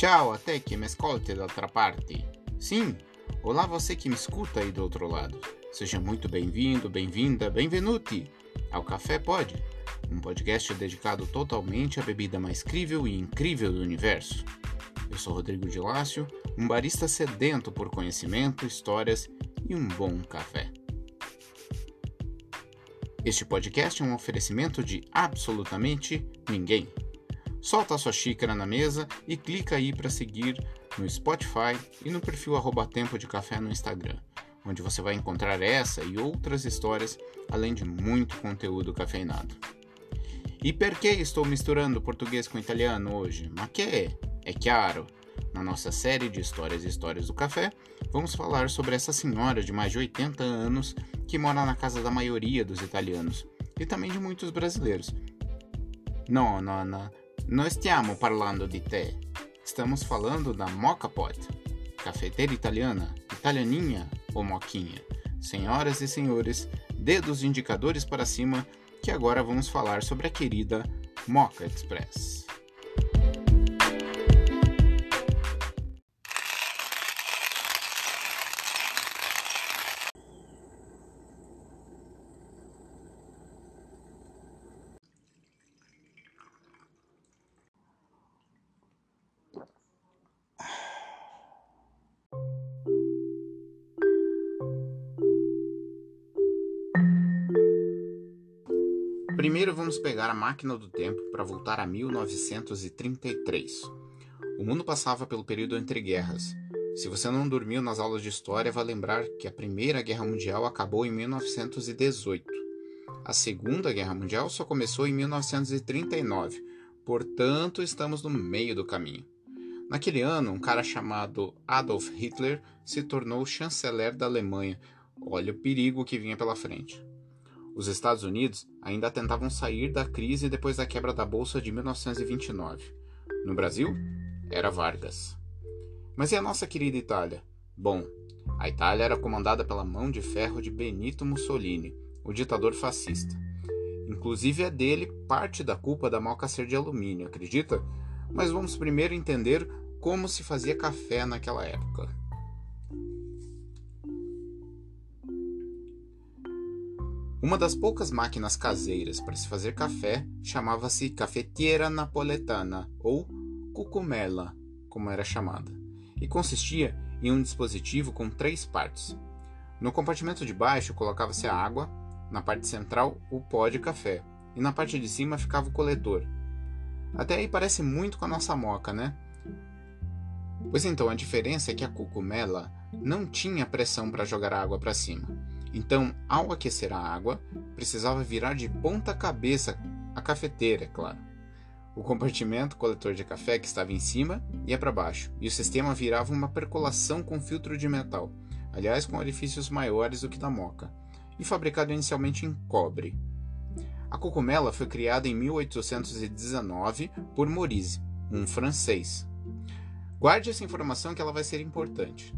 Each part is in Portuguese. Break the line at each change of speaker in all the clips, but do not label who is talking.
Ciao a te que me ascolti dall'altra parte. Sim, olá você que me escuta aí do outro lado. Seja muito bem-vindo, bem-vinda, bem-venuti ao Café Pode, um podcast dedicado totalmente à bebida mais crível e incrível do universo. Eu sou Rodrigo de Lácio, um barista sedento por conhecimento, histórias e um bom café. Este podcast é um oferecimento de absolutamente ninguém. Solta a sua xícara na mesa e clica aí para seguir no Spotify e no perfil arroba Tempo de Café no Instagram, onde você vai encontrar essa e outras histórias, além de muito conteúdo cafeinado. E por que estou misturando português com italiano hoje? Ma que? É chiaro. Na nossa série de histórias e histórias do café, vamos falar sobre essa senhora de mais de 80 anos que mora na casa da maioria dos italianos e também de muitos brasileiros. Não, não. Não stiamo parlando di te. Estamos falando da Mocha Pot, cafeteira italiana, italianinha ou moquinha. Senhoras e senhores, dedos indicadores para cima, que agora vamos falar sobre a querida Mocha Express. Primeiro vamos pegar a máquina do tempo para voltar a 1933. O mundo passava pelo período entre guerras. Se você não dormiu nas aulas de história, vai lembrar que a Primeira Guerra Mundial acabou em 1918. A Segunda Guerra Mundial só começou em 1939, portanto estamos no meio do caminho. Naquele ano, um cara chamado Adolf Hitler se tornou chanceler da Alemanha. Olha o perigo que vinha pela frente. Os Estados Unidos ainda tentavam sair da crise depois da quebra da Bolsa de 1929. No Brasil, era Vargas. Mas e a nossa querida Itália? Bom, a Itália era comandada pela mão de ferro de Benito Mussolini, o ditador fascista. Inclusive é dele parte da culpa da moca ser de alumínio, acredita? Mas vamos primeiro entender como se fazia café naquela época. Uma das poucas máquinas caseiras para se fazer café chamava-se cafetiera napoletana ou cucumela, como era chamada, e consistia em um dispositivo com três partes. No compartimento de baixo colocava-se a água, na parte central o pó de café e na parte de cima ficava o coletor. Até aí parece muito com a nossa moca, né? Pois então a diferença é que a cucumela não tinha pressão para jogar a água para cima então, ao aquecer a água, precisava virar de ponta cabeça a cafeteira, é claro. O compartimento coletor de café que estava em cima ia para baixo, e o sistema virava uma percolação com filtro de metal, aliás, com orifícios maiores do que da moca, e fabricado inicialmente em cobre. A cocumela foi criada em 1819 por Maurice, um francês. Guarde essa informação que ela vai ser importante.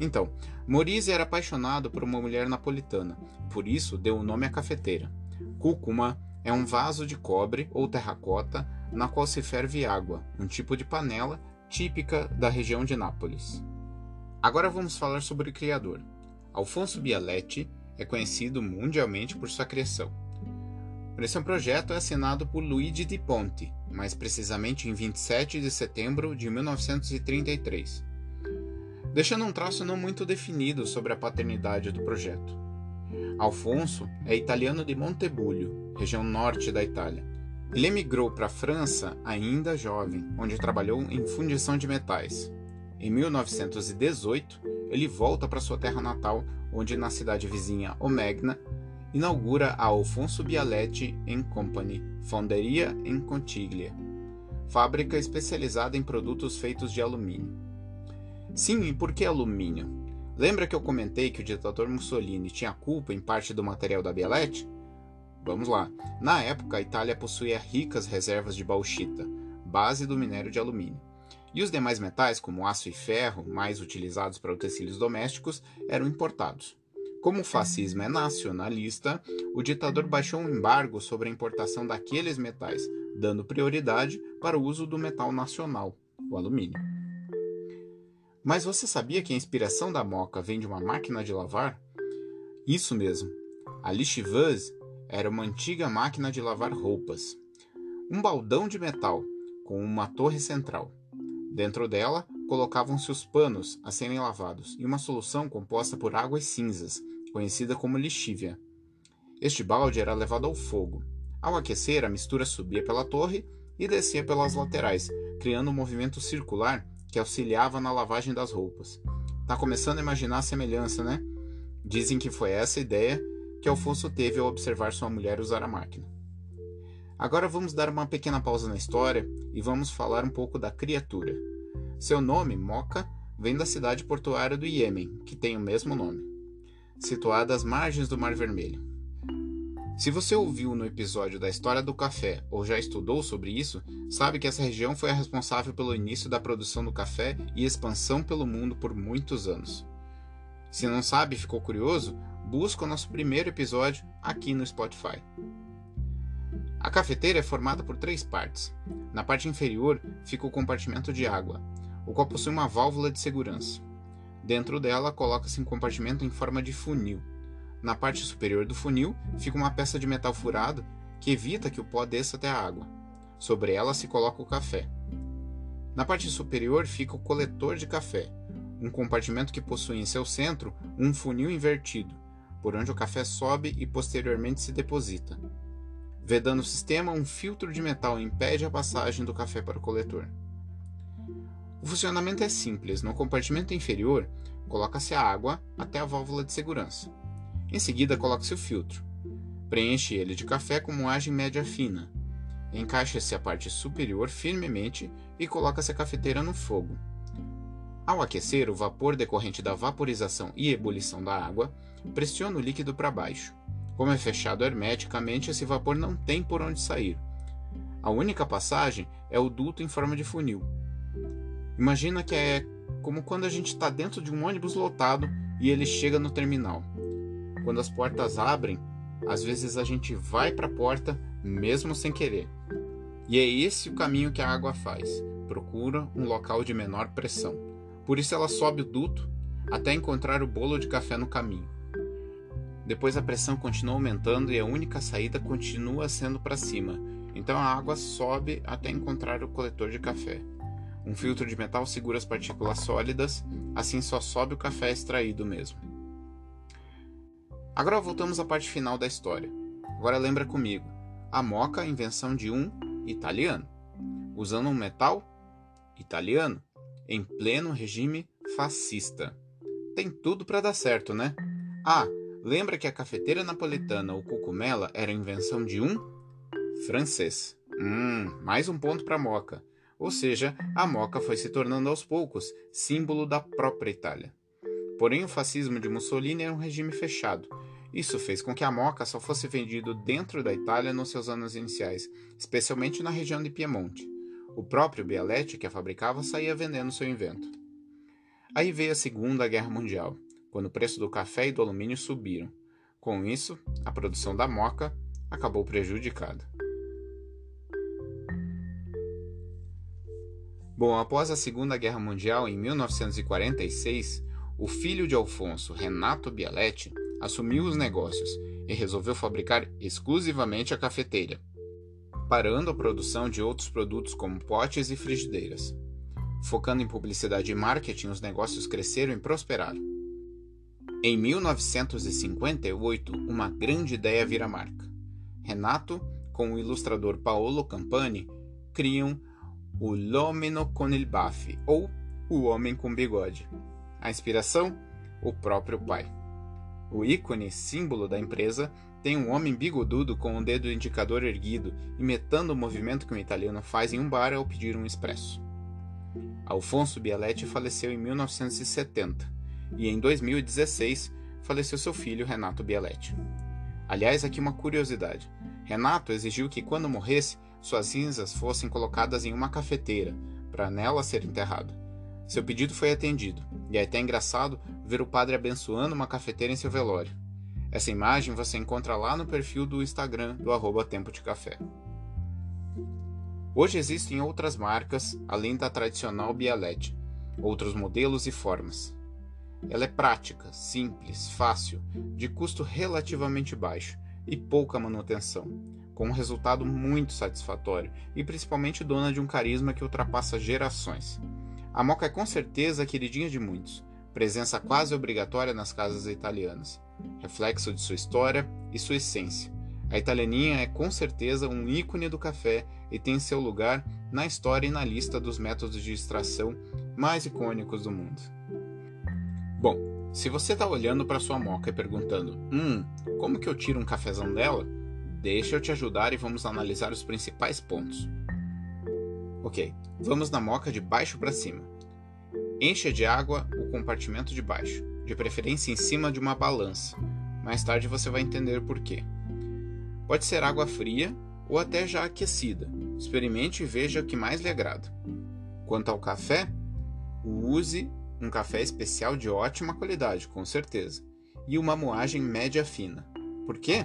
Então, Maurice era apaixonado por uma mulher napolitana, por isso deu o nome à cafeteira. Cúcuma é um vaso de cobre ou terracota na qual se ferve água, um tipo de panela típica da região de Nápoles. Agora vamos falar sobre o criador. Alfonso Bialetti é conhecido mundialmente por sua criação. Esse projeto é assinado por Luigi Di Ponte, mais precisamente em 27 de setembro de 1933 deixando um traço não muito definido sobre a paternidade do projeto. Alfonso é italiano de Montebullo, região norte da Itália. Ele emigrou para a França ainda jovem, onde trabalhou em fundição de metais. Em 1918, ele volta para sua terra natal, onde na cidade vizinha Omegna, inaugura a Alfonso Bialetti Company, Fonderia em Contiglia, fábrica especializada em produtos feitos de alumínio. Sim, e por que alumínio? Lembra que eu comentei que o ditador Mussolini tinha culpa em parte do material da Bialetti? Vamos lá. Na época, a Itália possuía ricas reservas de bauxita, base do minério de alumínio. E os demais metais, como aço e ferro, mais utilizados para utensílios domésticos, eram importados. Como o fascismo é nacionalista, o ditador baixou um embargo sobre a importação daqueles metais, dando prioridade para o uso do metal nacional, o alumínio. Mas você sabia que a inspiração da moca vem de uma máquina de lavar? Isso mesmo. A lixivase era uma antiga máquina de lavar roupas. Um baldão de metal com uma torre central. Dentro dela colocavam-se os panos a serem lavados e uma solução composta por águas cinzas, conhecida como lixívia. Este balde era levado ao fogo. Ao aquecer, a mistura subia pela torre e descia pelas laterais, criando um movimento circular que auxiliava na lavagem das roupas. Tá começando a imaginar a semelhança, né? Dizem que foi essa ideia que Alfonso teve ao observar sua mulher usar a máquina. Agora vamos dar uma pequena pausa na história e vamos falar um pouco da criatura. Seu nome, Moca, vem da cidade portuária do Iêmen, que tem o mesmo nome, situada às margens do Mar Vermelho. Se você ouviu no episódio da história do café ou já estudou sobre isso, sabe que essa região foi a responsável pelo início da produção do café e expansão pelo mundo por muitos anos. Se não sabe e ficou curioso, busca o nosso primeiro episódio aqui no Spotify. A cafeteira é formada por três partes. Na parte inferior fica o compartimento de água, o qual possui uma válvula de segurança. Dentro dela coloca-se um compartimento em forma de funil. Na parte superior do funil fica uma peça de metal furado que evita que o pó desça até a água. Sobre ela se coloca o café. Na parte superior fica o coletor de café, um compartimento que possui em seu centro um funil invertido, por onde o café sobe e posteriormente se deposita. Vedando o sistema, um filtro de metal impede a passagem do café para o coletor. O funcionamento é simples. No compartimento inferior, coloca-se a água até a válvula de segurança. Em seguida, coloca-se o filtro. Preenche ele de café com moagem média fina. Encaixa-se a parte superior firmemente e coloca-se a cafeteira no fogo. Ao aquecer, o vapor decorrente da vaporização e ebulição da água pressiona o líquido para baixo. Como é fechado hermeticamente, esse vapor não tem por onde sair. A única passagem é o duto em forma de funil. Imagina que é como quando a gente está dentro de um ônibus lotado e ele chega no terminal. Quando as portas abrem, às vezes a gente vai para a porta mesmo sem querer. E é esse o caminho que a água faz. Procura um local de menor pressão. Por isso ela sobe o duto até encontrar o bolo de café no caminho. Depois a pressão continua aumentando e a única saída continua sendo para cima. Então a água sobe até encontrar o coletor de café. Um filtro de metal segura as partículas sólidas, assim só sobe o café extraído mesmo. Agora voltamos à parte final da história. Agora lembra comigo. A moca, invenção de um italiano, usando um metal italiano em pleno regime fascista. Tem tudo para dar certo, né? Ah, Lembra que a cafeteira napolitana ou cucumela era invenção de um francês. Hum, mais um ponto para a moca. Ou seja, a moca foi se tornando aos poucos símbolo da própria Itália. Porém, o fascismo de Mussolini era um regime fechado. Isso fez com que a moca só fosse vendido dentro da Itália nos seus anos iniciais, especialmente na região de Piemonte. O próprio Bialetti, que a fabricava, saía vendendo seu invento. Aí veio a Segunda Guerra Mundial quando o preço do café e do alumínio subiram. Com isso, a produção da moca acabou prejudicada. Bom, após a Segunda Guerra Mundial, em 1946, o filho de Alfonso, Renato Bialetti, assumiu os negócios e resolveu fabricar exclusivamente a cafeteira, parando a produção de outros produtos como potes e frigideiras. Focando em publicidade e marketing, os negócios cresceram e prosperaram. Em 1958, uma grande ideia vira marca. Renato, com o ilustrador Paolo Campani, criam o L'Omino con il Baffi, ou o Homem com Bigode. A inspiração? O próprio pai. O ícone, símbolo da empresa, tem um homem bigodudo com o dedo indicador erguido, imitando o movimento que um italiano faz em um bar ao pedir um expresso. Alfonso Bialetti faleceu em 1970 e em 2016 faleceu seu filho Renato Bialetti. Aliás, aqui uma curiosidade: Renato exigiu que, quando morresse, suas cinzas fossem colocadas em uma cafeteira, para nela ser enterrado. Seu pedido foi atendido, e é até engraçado ver o padre abençoando uma cafeteira em seu velório. Essa imagem você encontra lá no perfil do Instagram do arroba Tempo de Café. Hoje existem outras marcas além da tradicional Bialete, outros modelos e formas. Ela é prática, simples, fácil, de custo relativamente baixo e pouca manutenção, com um resultado muito satisfatório e principalmente dona de um carisma que ultrapassa gerações. A moca é com certeza a queridinha de muitos, presença quase obrigatória nas casas italianas, reflexo de sua história e sua essência. A italianinha é com certeza um ícone do café e tem seu lugar na história e na lista dos métodos de extração mais icônicos do mundo. Bom, se você está olhando para sua moca e perguntando: Hum, como que eu tiro um cafezão dela? Deixa eu te ajudar e vamos analisar os principais pontos. Ok, vamos na moca de baixo para cima. Encha de água o compartimento de baixo, de preferência em cima de uma balança. Mais tarde você vai entender por quê. Pode ser água fria ou até já aquecida. Experimente e veja o que mais lhe agrada. Quanto ao café, use um café especial de ótima qualidade, com certeza, e uma moagem média fina. Por quê?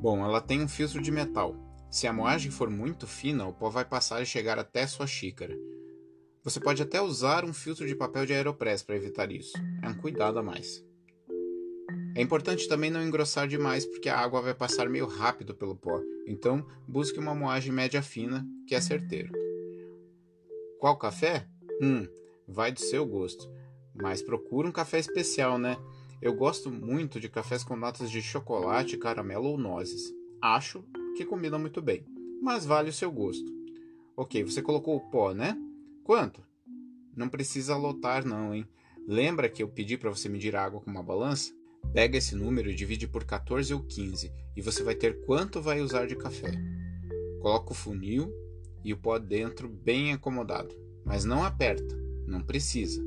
Bom, ela tem um filtro de metal. Se a moagem for muito fina, o pó vai passar e chegar até sua xícara. Você pode até usar um filtro de papel de aeropress para evitar isso. É um cuidado a mais. É importante também não engrossar demais porque a água vai passar meio rápido pelo pó. Então, busque uma moagem média fina, que é certeiro. Qual café? Hum, vai do seu gosto. Mas procura um café especial, né? Eu gosto muito de cafés com notas de chocolate, caramelo ou nozes. Acho que combina muito bem, mas vale o seu gosto. Ok, você colocou o pó, né? Quanto? Não precisa lotar não, hein? Lembra que eu pedi para você medir a água com uma balança? Pega esse número e divide por 14 ou 15 e você vai ter quanto vai usar de café. Coloca o funil e o pó dentro bem acomodado, mas não aperta não precisa.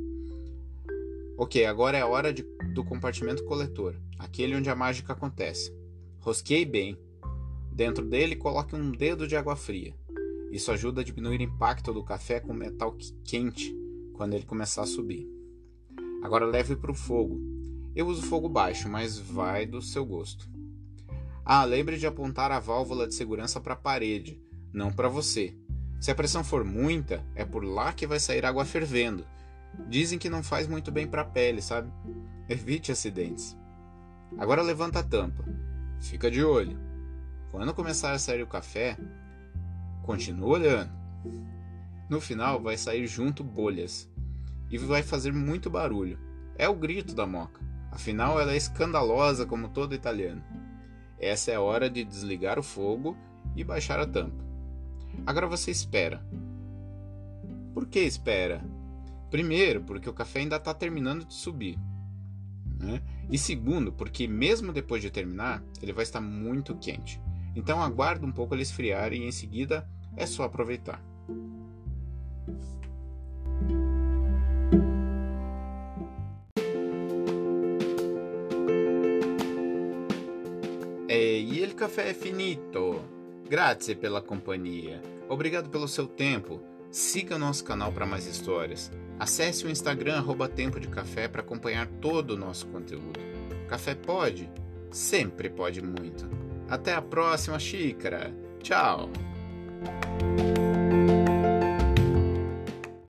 Ok, agora é a hora de, do compartimento coletor, aquele onde a mágica acontece. Rosqueie bem. Dentro dele, coloque um dedo de água fria. Isso ajuda a diminuir o impacto do café com metal quente quando ele começar a subir. Agora leve para o fogo. Eu uso fogo baixo, mas vai do seu gosto. Ah, lembre de apontar a válvula de segurança para a parede, não para você. Se a pressão for muita, é por lá que vai sair água fervendo. Dizem que não faz muito bem para a pele, sabe? Evite acidentes. Agora levanta a tampa. Fica de olho. Quando começar a sair o café, continua olhando. No final vai sair junto bolhas e vai fazer muito barulho. É o grito da moca. Afinal, ela é escandalosa como todo italiano. Essa é a hora de desligar o fogo e baixar a tampa. Agora você espera. Por que espera? Primeiro, porque o café ainda está terminando de subir. Né? E segundo, porque mesmo depois de terminar, ele vai estar muito quente. Então aguarda um pouco ele esfriar e em seguida é só aproveitar. E il caffè è finito! Grazie pela companhia. Obrigado pelo seu tempo. Siga nosso canal para mais histórias. Acesse o Instagram arroba Tempo de Café para acompanhar todo o nosso conteúdo. Café pode? Sempre pode muito. Até a próxima xícara. Tchau!